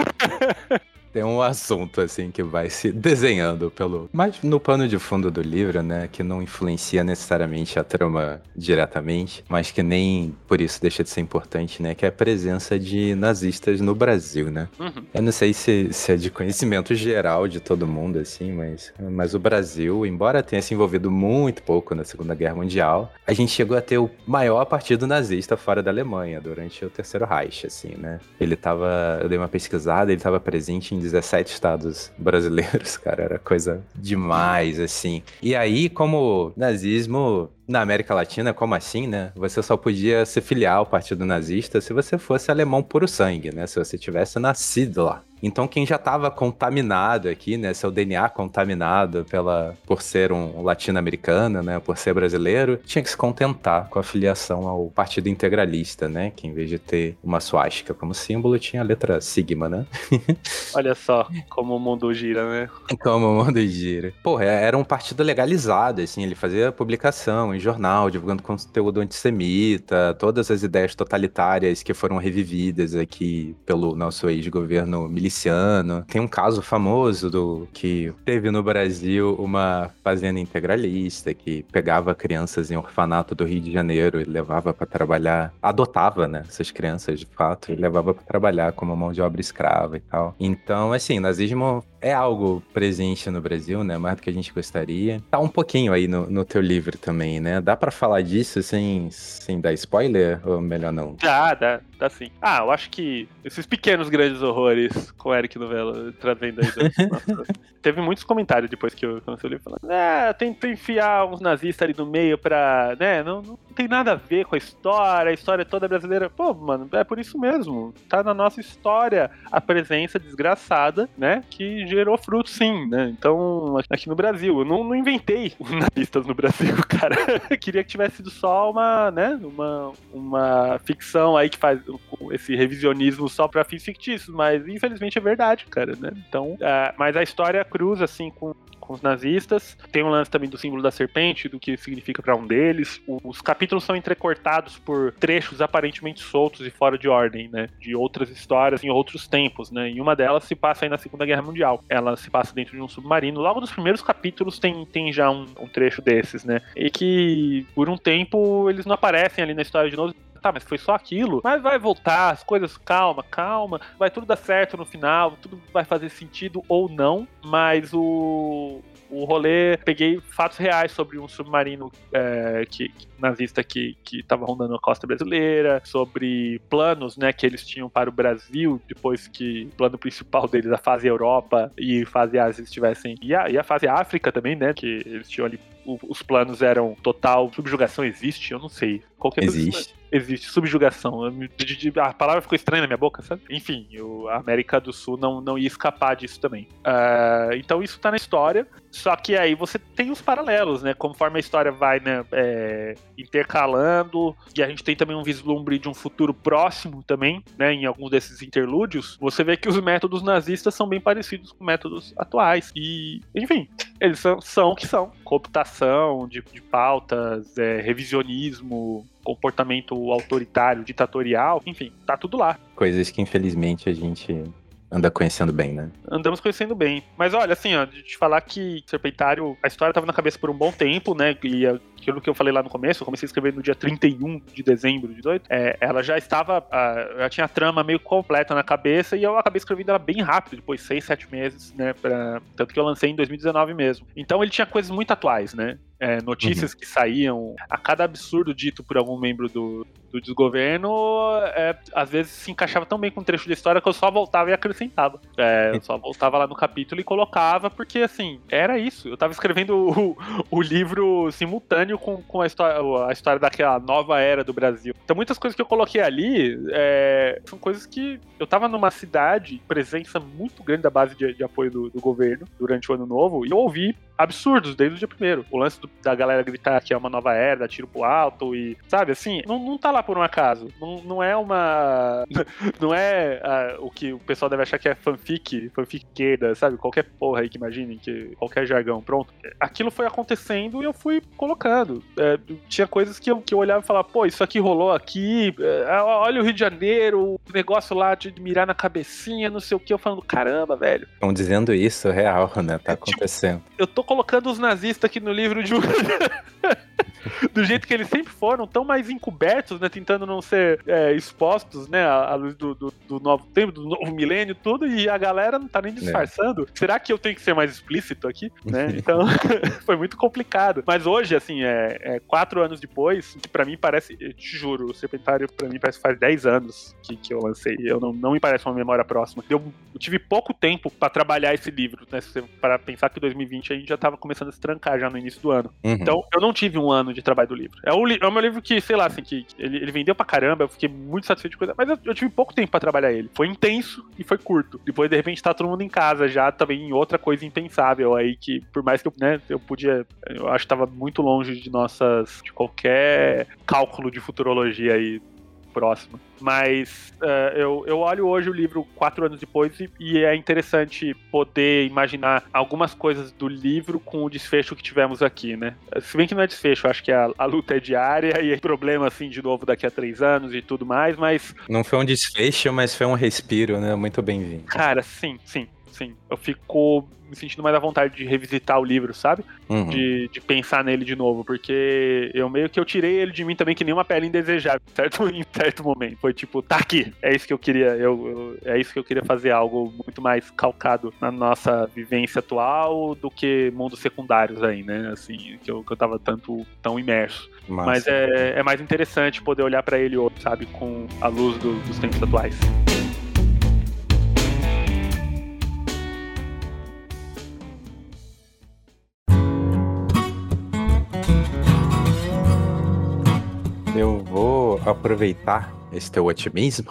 tem um assunto assim que vai se [LAUGHS] desenhando pelo. Mas no pano de fundo do livro, né? Que não influencia necessariamente a trama diretamente, mas que nem por isso deixa de ser importante, né? Que é a presença de nazistas no Brasil, né? Uhum. Eu não sei se, se é de conhecimento geral de todo mundo, assim, mas, mas o Brasil, embora tenha se envolvido muito pouco na Segunda Guerra Mundial, a gente chegou a ter o maior partido nazista fora da Alemanha, durante o Terceiro Reich, assim, né? Ele tava, eu dei uma pesquisada, ele tava presente em 17 estados brasileiros, [LAUGHS] cara, era coisa demais, assim. E aí, como nazismo na América Latina, como assim, né? Você só podia se filiar ao partido nazista se você fosse alemão puro sangue, né? Se você tivesse nascido lá. Então quem já estava contaminado aqui, né, seu DNA contaminado pela por ser um latino-americano, né, por ser brasileiro, tinha que se contentar com a filiação ao Partido Integralista, né, que em vez de ter uma suástica como símbolo, tinha a letra sigma, né? [LAUGHS] Olha só como o mundo gira, né? Como o mundo gira. Porra, era um partido legalizado, assim, ele fazia publicação em jornal, divulgando conteúdo antissemita, todas as ideias totalitárias que foram revividas aqui pelo nosso ex-governo miliciano. Tem um caso famoso do que teve no Brasil uma fazenda integralista que pegava crianças em orfanato do Rio de Janeiro e levava para trabalhar, adotava, né, essas crianças de fato, e levava para trabalhar como mão de obra escrava e tal. Então, assim, nazismo é algo presente no Brasil, né? Mais do que a gente gostaria. Tá um pouquinho aí no, no teu livro também, né? Dá pra falar disso sem, sem dar spoiler? Ou melhor não? Dá, dá, dá sim. Ah, eu acho que esses pequenos grandes horrores com o Eric Novella trazendo aí. [LAUGHS] Nossa, teve muitos comentários depois que eu comecei o livro falando, ah, tenta enfiar uns nazistas ali no meio pra. né? Não, não tem nada a ver com a história, a história toda brasileira. Pô, mano, é por isso mesmo. Tá na nossa história a presença desgraçada, né? Que gerou fruto, sim, né? Então, aqui no Brasil, eu não, não inventei [LAUGHS] nazistas no Brasil, [LAUGHS] cara. Eu queria que tivesse sido só uma, né? Uma, uma ficção aí que faz esse revisionismo só pra fins fictícios, mas infelizmente é verdade, cara, né? Então, ah, mas a história cruza, assim, com com os nazistas. Tem um lance também do símbolo da serpente, do que significa para um deles. Os capítulos são entrecortados por trechos aparentemente soltos e fora de ordem, né? De outras histórias em outros tempos, né? E uma delas se passa aí na Segunda Guerra Mundial. Ela se passa dentro de um submarino. Logo nos primeiros capítulos tem, tem já um, um trecho desses, né? E que por um tempo eles não aparecem ali na história de novo tá, mas foi só aquilo. Mas vai voltar, as coisas, calma, calma. Vai tudo dar certo no final, tudo vai fazer sentido ou não. Mas o, o rolê, peguei fatos reais sobre um submarino é, que, que, nazista que estava rondando a costa brasileira, sobre planos né, que eles tinham para o Brasil, depois que o plano principal deles, a fase Europa e fase Ásia estivessem. E a, e a fase África também, né? Que eles tinham ali. Os planos eram total subjugação existe, eu não sei. Qualquer existe. Existe subjugação. A palavra ficou estranha na minha boca, sabe? Enfim, a América do Sul não, não ia escapar disso também. Uh, então isso tá na história, só que aí você tem os paralelos, né? Conforme a história vai né, é, intercalando, e a gente tem também um vislumbre de um futuro próximo também, né? Em alguns desses interlúdios, você vê que os métodos nazistas são bem parecidos com métodos atuais. E, enfim, eles são, são o que são. Cooptação de, de pautas, é, revisionismo, comportamento autoritário, ditatorial, enfim, tá tudo lá. Coisas que infelizmente a gente anda conhecendo bem, né? Andamos conhecendo bem. Mas olha, assim, ó, de te falar que Serpentário, a história tava na cabeça por um bom tempo, né? E aquilo que eu falei lá no começo, eu comecei a escrever no dia 31 de dezembro de 18, é, ela já estava, já tinha a trama meio completa na cabeça e eu acabei escrevendo ela bem rápido, depois seis, sete meses, né? Pra, tanto que eu lancei em 2019 mesmo. Então ele tinha coisas muito atuais, né? É, notícias uhum. que saíam a cada absurdo dito por algum membro do, do desgoverno, é, às vezes se encaixava tão bem com o trecho da história que eu só voltava e acrescentava. É, eu só voltava lá no capítulo e colocava, porque assim, era isso. Eu tava escrevendo o, o livro simultâneo com, com a, história, a história daquela nova era do Brasil. Então muitas coisas que eu coloquei ali é, são coisas que eu tava numa cidade, presença muito grande da base de, de apoio do, do governo durante o ano novo, e eu ouvi absurdos desde o dia primeiro. O lance do, da galera gritar que é uma nova era, dá tiro pro alto e. Sabe, assim, não, não tá lá por um acaso. Não, não é uma. [LAUGHS] não é uh, o que o pessoal deve achar que é fanfic, fanfiqueira, sabe? Qualquer porra aí que imaginem, que qualquer jargão, pronto. Aquilo foi acontecendo e eu fui colocando. É, tinha coisas que eu, que eu olhava e falava, pô, isso aqui rolou aqui, é, olha o Rio de Janeiro, o negócio lá de mirar na cabecinha, não sei o que, eu falando, caramba, velho. Estão dizendo isso, real, né? Tá é, tipo, acontecendo. Tipo, eu tô colocando os nazistas aqui no livro de um. [LAUGHS] [LAUGHS] do jeito que eles sempre foram, tão mais encobertos, né? Tentando não ser é, expostos, né? À luz do, do, do, novo tempo, do novo milênio, tudo, e a galera não tá nem disfarçando. É. Será que eu tenho que ser mais explícito aqui? Né? [LAUGHS] Então, [LAUGHS] foi muito complicado. Mas hoje, assim, é, é, quatro anos depois, que pra mim parece, eu te juro, o Serpentário pra mim parece que faz dez anos que, que eu lancei. Eu não, não me parece uma memória próxima. Eu, eu tive pouco tempo para trabalhar esse livro, né? Para pensar que 2020 a gente já tava começando a se trancar já no início do ano. Uhum. Então, eu não tive um ano de trabalho do livro. É o, é o meu livro que, sei lá, assim, que ele, ele vendeu pra caramba, eu fiquei muito satisfeito de coisa, mas eu, eu tive pouco tempo para trabalhar ele. Foi intenso e foi curto. Depois, de repente, tá todo mundo em casa já, também em outra coisa impensável aí, que por mais que eu, né, eu podia, eu acho que tava muito longe de nossas, de qualquer cálculo de futurologia aí próxima. Mas uh, eu, eu olho hoje o livro quatro anos depois e, e, é interessante poder imaginar algumas coisas do livro com o desfecho que tivemos aqui, né? Se bem que não é desfecho, acho que a, a luta é diária e é problema, assim, de novo daqui a três anos e tudo mais, mas. Não foi um desfecho, mas foi um respiro, né? Muito bem-vindo. Cara, sim, sim sim. Eu fico me sentindo mais à vontade de revisitar o livro, sabe? Uhum. De, de pensar nele de novo, porque eu meio que eu tirei ele de mim também que nem uma pele indesejável, certo? [LAUGHS] Em certo momento. Foi tipo, tá aqui, é isso que eu queria, eu, eu, é isso que eu queria fazer, algo muito mais calcado na nossa vivência atual do que mundos secundários aí, né? Assim, que eu, que eu tava tanto, tão imerso. Massa. Mas é, é mais interessante poder olhar para ele hoje, sabe? Com a luz do, dos tempos atuais. Eu vou aproveitar esse teu otimismo,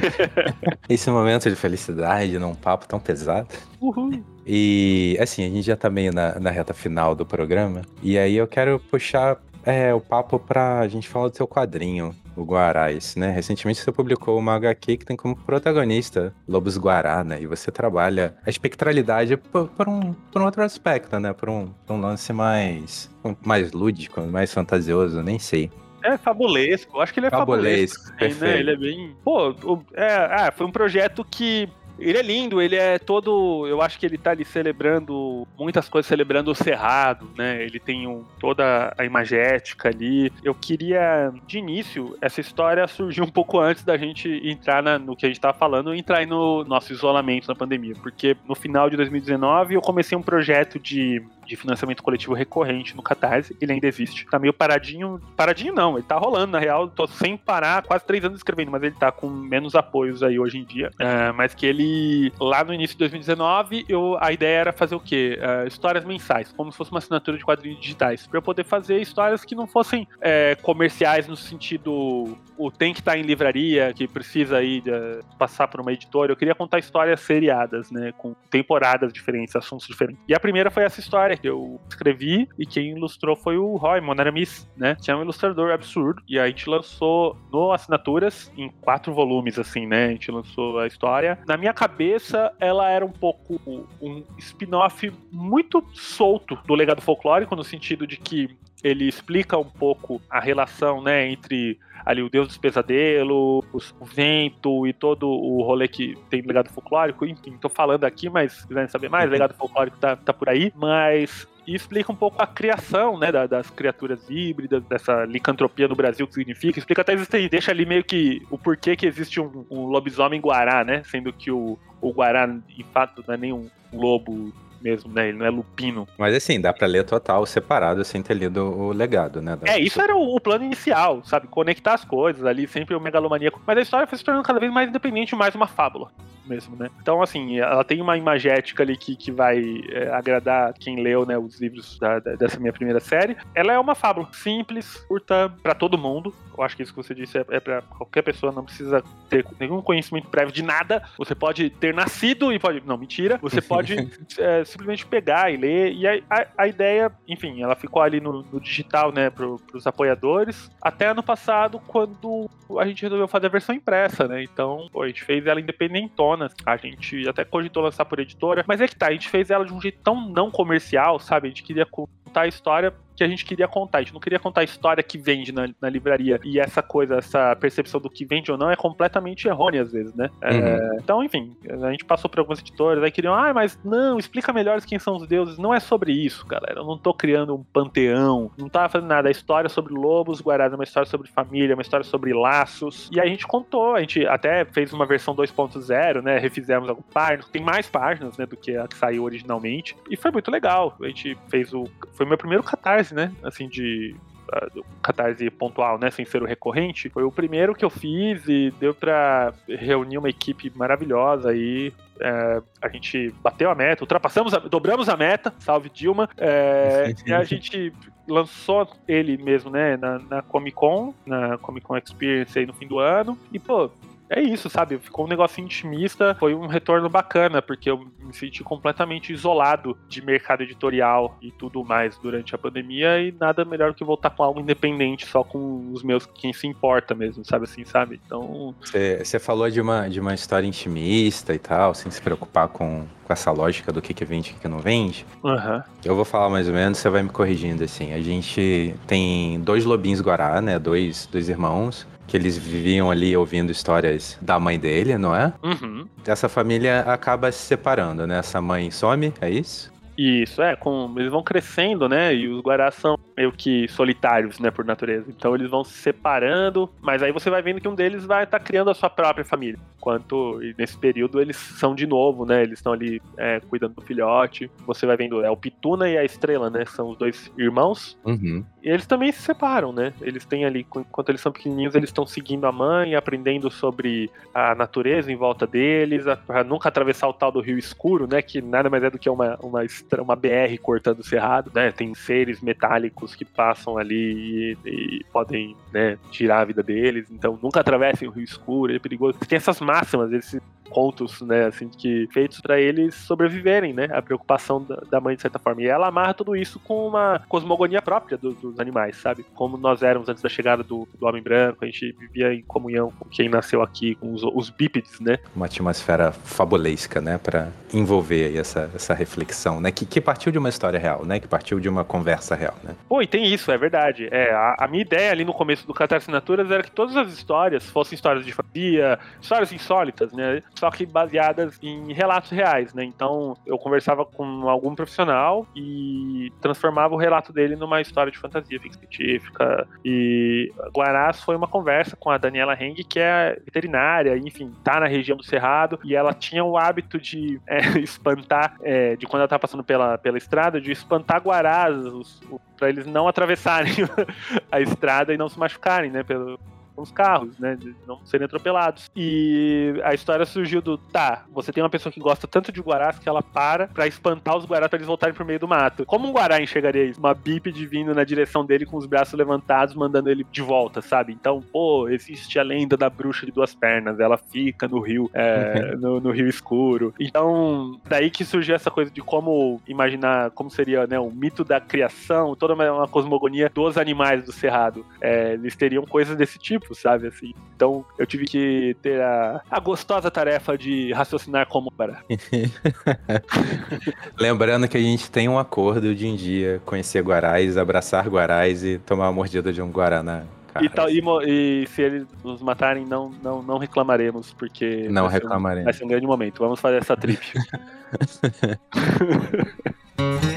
[LAUGHS] esse momento de felicidade num papo tão pesado. Uhul. E assim, a gente já tá meio na, na reta final do programa, e aí eu quero puxar é, o papo pra gente falar do seu quadrinho, o Guarais, né? Recentemente você publicou uma HQ que tem como protagonista Lobos Guará, né? E você trabalha a espectralidade por, por um, por um outro aspecto, né? Por um, por um lance mais, mais lúdico, mais fantasioso, nem sei. É fabulesco. Acho que ele é fabulesco. fabulesco né? Ele é bem. Pô, é, ah, foi um projeto que Ele é lindo, ele é todo. Eu acho que ele tá ali celebrando muitas coisas, celebrando o Cerrado, né? Ele tem um, toda a imagética ali. Eu queria, de início, essa história surgiu um pouco antes da gente entrar na, no que a gente tava falando, entrar aí no nosso isolamento na pandemia. Porque no final de 2019 eu comecei um projeto de de financiamento coletivo recorrente no Catarse, ele ainda existe. Tá meio paradinho, paradinho não, ele tá rolando, na real, tô sem parar, quase três anos escrevendo, mas ele tá com menos apoios aí hoje em dia. É, mas que ele, lá no início de 2019, eu, a ideia era fazer o quê? É, histórias mensais, como se fosse uma assinatura de quadrinhos digitais, para eu poder fazer histórias que não fossem é, comerciais no sentido, o tem que estar tá em livraria, que precisa aí de, passar por uma editora, eu queria contar histórias seriadas, né, com temporadas diferentes, assuntos diferentes. E a primeira foi essa história história que eu escrevi e quem ilustrou foi o Roy Monaramis, né? Que é um ilustrador absurdo. E a gente lançou no Assinaturas em quatro volumes, assim, né? A gente lançou a história. Na minha cabeça, ela era um pouco um spin-off muito solto do legado folclórico, no sentido de que ele explica um pouco a relação, né, entre ali o Deus dos Pesadelos, o vento e todo o rolê que tem legado folclórico. Enfim, tô falando aqui, mas se quiserem saber mais, legado folclórico tá, tá por aí. Mas e explica um pouco a criação, né, das criaturas híbridas, dessa licantropia no Brasil, que significa. Explica até isso deixa ali meio que o porquê que existe um, um lobisomem guará, né, sendo que o, o guará, em fato, não é nem um lobo mesmo, né? Ele não é lupino. Mas assim, dá pra ler total separado sem ter lido o legado, né? Da... É, isso era o, o, plano inicial, sabe? Conectar as coisas ali, sempre o megalomaníaco. Mas a história foi se tornando cada vez mais independente, mais uma fábula mesmo, né? Então, assim, ela tem uma imagética ali que, que vai é, agradar quem leu, né, os livros da, da, dessa minha primeira série. Ela é uma fábula simples, curta, para todo mundo. Eu acho que isso que você disse é, é para qualquer pessoa, não precisa ter nenhum conhecimento prévio de nada. Você pode ter nascido e pode. Não, mentira. Você [LAUGHS] pode é, simplesmente pegar e ler. E a, a, a ideia, enfim, ela ficou ali no, no digital, né, pro, pros apoiadores. Até ano passado, quando a gente resolveu fazer a versão impressa, né? Então, pô, a gente fez ela independentona. A gente até cogitou lançar por editora. Mas é que tá, a gente fez ela de um jeito tão não comercial, sabe? A gente queria contar a história que a gente queria contar. A gente não queria contar a história que vende na, na livraria. E essa coisa, essa percepção do que vende ou não é completamente errônea às vezes, né? É, uhum. É, então, enfim, a gente passou por alguns editores, aí queriam, ah, mas não, explica melhor quem são os deuses. Não é sobre isso, galera. Eu não tô criando um panteão, não tava fazendo nada. A história sobre lobos guarás é uma história sobre família, uma história sobre laços. E a gente contou, a gente até fez uma versão 2.0, né? Refizemos algumas páginas, tem mais páginas, né, do que a que saiu originalmente. E foi muito legal. A gente fez o. Foi meu primeiro catarse catarse, né? Assim, de uh, catarse pontual, né? Sem ser o recorrente. Foi o primeiro que eu fiz e deu para reunir uma equipe maravilhosa aí. É, a gente bateu a meta, ultrapassamos, a, dobramos a meta, salve Dilma. É, e a gente lançou ele mesmo, né, na, na Comic Con, na Comic Con Experience aí no fim do ano. E, pô, é isso, sabe? Ficou um negócio intimista, foi um retorno bacana, porque eu me senti completamente isolado de mercado editorial e tudo mais durante a pandemia, e nada melhor que voltar com algo independente, só com os meus, quem se importa mesmo, sabe assim, sabe? Então. Você falou de uma, de uma história intimista e tal, sem se preocupar com, com essa lógica do que, que vende e o que, que não vende. Uhum. Eu vou falar mais ou menos, você vai me corrigindo assim. A gente tem dois lobinhos guará, né? Dois, dois irmãos que eles viviam ali ouvindo histórias da mãe dele, não é? Uhum. Essa família acaba se separando, né? Essa mãe some, é isso? Isso, é, com, eles vão crescendo, né? E os guarás são meio que solitários, né, por natureza. Então eles vão se separando, mas aí você vai vendo que um deles vai estar tá criando a sua própria família. Enquanto nesse período eles são de novo, né? Eles estão ali é, cuidando do filhote. Você vai vendo, é o Pituna e a Estrela, né? São os dois irmãos. Uhum. E eles também se separam, né? Eles têm ali, enquanto eles são pequenininhos, eles estão seguindo a mãe, aprendendo sobre a natureza em volta deles, para nunca atravessar o tal do Rio Escuro, né? Que nada mais é do que uma, uma, uma BR cortando o cerrado, né? Tem seres metálicos que passam ali e, e podem, né, tirar a vida deles. Então, nunca atravessem o Rio Escuro, é perigoso. Tem essas máximas, esses contos, né, assim, que feitos para eles sobreviverem, né, a preocupação da, da, mãe de certa forma. E ela amarra tudo isso com uma cosmogonia própria do, dos animais, sabe? Como nós éramos antes da chegada do, do, homem branco, a gente vivia em comunhão com quem nasceu aqui, com os, os bípedes, né? Uma atmosfera fabulesca, né, para envolver aí essa, essa reflexão, né, que, que partiu de uma história real, né, que partiu de uma conversa real, né? Pô, e tem isso, é verdade. É, a, a minha ideia ali no começo do Catar Assinaturas era que todas as histórias fossem histórias de família, histórias insólitas, né? Só que baseadas em relatos reais, né? Então eu conversava com algum profissional e transformava o relato dele numa história de fantasia científica. E Guarás foi uma conversa com a Daniela Heng, que é veterinária, enfim, tá na região do Cerrado, e ela tinha o hábito de [LAUGHS] é, espantar, é, de quando ela tá passando pela, pela estrada, de espantar Guarás, para eles não atravessarem [LAUGHS] a estrada e não se machucarem, né? Pelo, os carros, né? De não serem atropelados. E a história surgiu do, tá, você tem uma pessoa que gosta tanto de guarás que ela para pra espantar os guarás pra eles voltarem pro meio do mato. Como um guará enxergaria isso? Uma bípede vindo na direção dele com os braços levantados, mandando ele de volta, sabe? Então, pô, existe a lenda da bruxa de duas pernas, ela fica no rio, é, no, no, rio escuro. Então, daí que surgiu essa coisa de como imaginar como seria, né, o mito da criação, toda uma, uma cosmogonia dos animais do cerrado. É, eles teriam coisas desse tipo sabe? Assim. Então eu tive que ter a, a gostosa tarefa de raciocinar como para. [LAUGHS] Lembrando que a gente tem um acordo de um dia conhecer Guarais, abraçar Guarais e tomar uma mordida de um Guaraná. E, tal, e, e, se eles nos matarem, não, não, não reclamaremos, porque. Não vai reclamaremos. Um, vai ser um grande momento. Vamos fazer essa trip. [LAUGHS]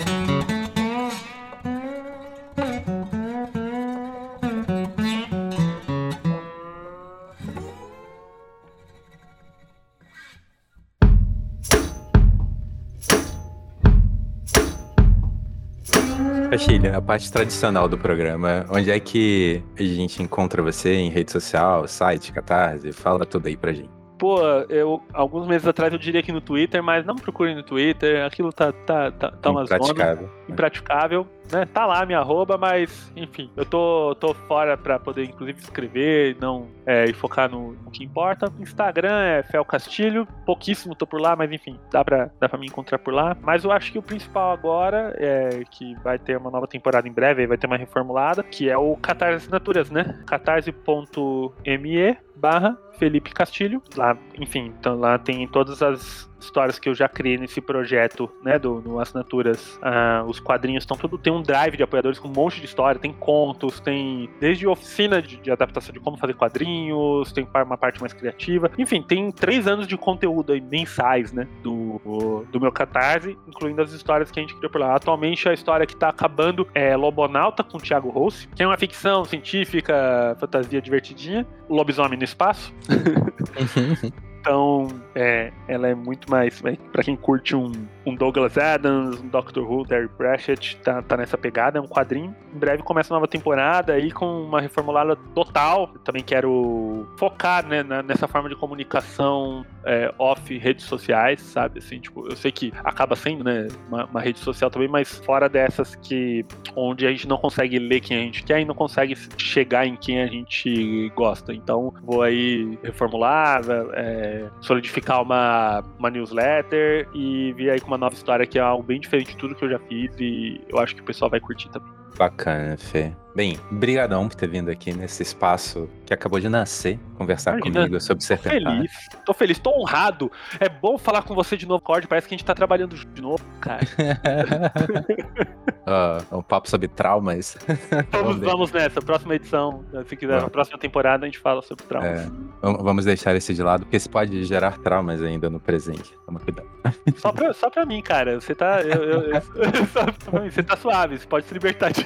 Chile, a parte tradicional do programa, onde é que a gente encontra você em rede social, site, catarse? Fala tudo aí pra gente. Pô, eu alguns meses atrás eu diria que no Twitter, mas não procure no Twitter, aquilo tá, tá, tá, tá uma zona impraticável né? Tá lá minha arroba, mas enfim, eu tô, tô fora pra poder inclusive escrever não, é, e focar no, no, que importa. Instagram é Fel Castilho, pouquíssimo tô por lá, mas enfim, dá pra, dá pra me encontrar por lá. Mas eu acho que o principal agora é que vai ter uma nova temporada em breve, vai ter uma reformulada, que é o Catarse Assinaturas, né? catarse.me barra Felipe Castilho. Lá, enfim, então lá tem todas as histórias que eu já criei nesse projeto, né, do no Assinaturas, uh, os quadrinhos estão tudo, tem um drive de apoiadores com um monte de história, tem contos, tem desde oficina de, de adaptação de como fazer quadrinhos, tem uma parte mais criativa, enfim, tem três anos de conteúdo aí, mensais, né, do, do meu Catarse, incluindo as histórias que a gente criou por lá. Atualmente a história que tá acabando é Lobonauta com o Thiago Rossi, que é uma ficção científica, fantasia divertidinha, lobisomem no espaço. [LAUGHS] [LAUGHS] Então, é, ela é muito mais. Para quem curte um, um, Douglas Adams, um Doctor Who, Terry Pratchett, tá, tá nessa pegada. É um quadrinho. Em breve começa a nova temporada aí com uma reformulada total. Também quero focar né, nessa forma de comunicação é, off redes sociais, sabe? Assim, tipo, eu sei que acaba sendo né, uma, uma, rede social também, mas fora dessas que onde a gente não consegue ler quem a gente quer e não consegue chegar em quem a gente gosta. Então, vou aí reformular. É, solidificar uma, uma newsletter e vir aí com uma nova história que é algo bem diferente de tudo que eu já fiz e eu acho que o pessoal vai curtir também. Bacana, Fê. Bem, brigadão por ter vindo aqui nesse espaço que acabou de nascer, conversar Imagina, comigo sobre Serpentar. Tô feliz, tô feliz, tô honrado. É bom falar com você de novo, Cord, parece que a gente tá trabalhando de novo, cara. [LAUGHS] [LAUGHS] uh, um papo sobre traumas. [LAUGHS] Vamos, vamos nessa, próxima edição, se quiser, na próxima temporada a gente fala sobre traumas. É, vamos deixar esse de lado, porque isso pode gerar traumas ainda no presente. Toma cuidado. [LAUGHS] Só pra, só pra mim, cara, você tá, eu, eu, eu, [LAUGHS] você tá suave, você pode se libertar de...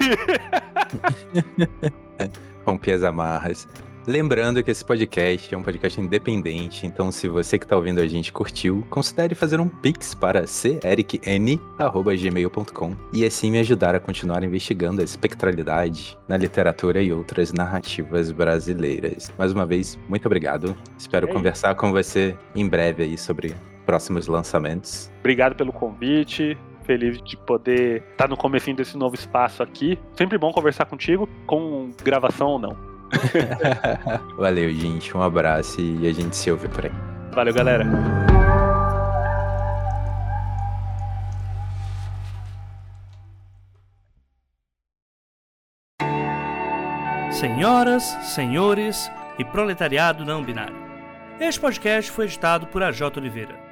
Rompi as amarras. Lembrando que esse podcast é um podcast independente, então se você que está ouvindo a gente curtiu, considere fazer um pix para cericn.gmail.com e assim me ajudar a continuar investigando a espectralidade na literatura e outras narrativas brasileiras. Mais uma vez, muito obrigado. Espero é conversar com você em breve aí sobre próximos lançamentos. Obrigado pelo convite feliz de poder estar tá no começo desse novo espaço aqui. Sempre bom conversar contigo, com gravação ou não. [LAUGHS] Valeu, gente. Um abraço e a gente se ouve por aí. Valeu, galera. Senhoras, senhores e proletariado não binário. Este podcast foi editado por AJ Oliveira.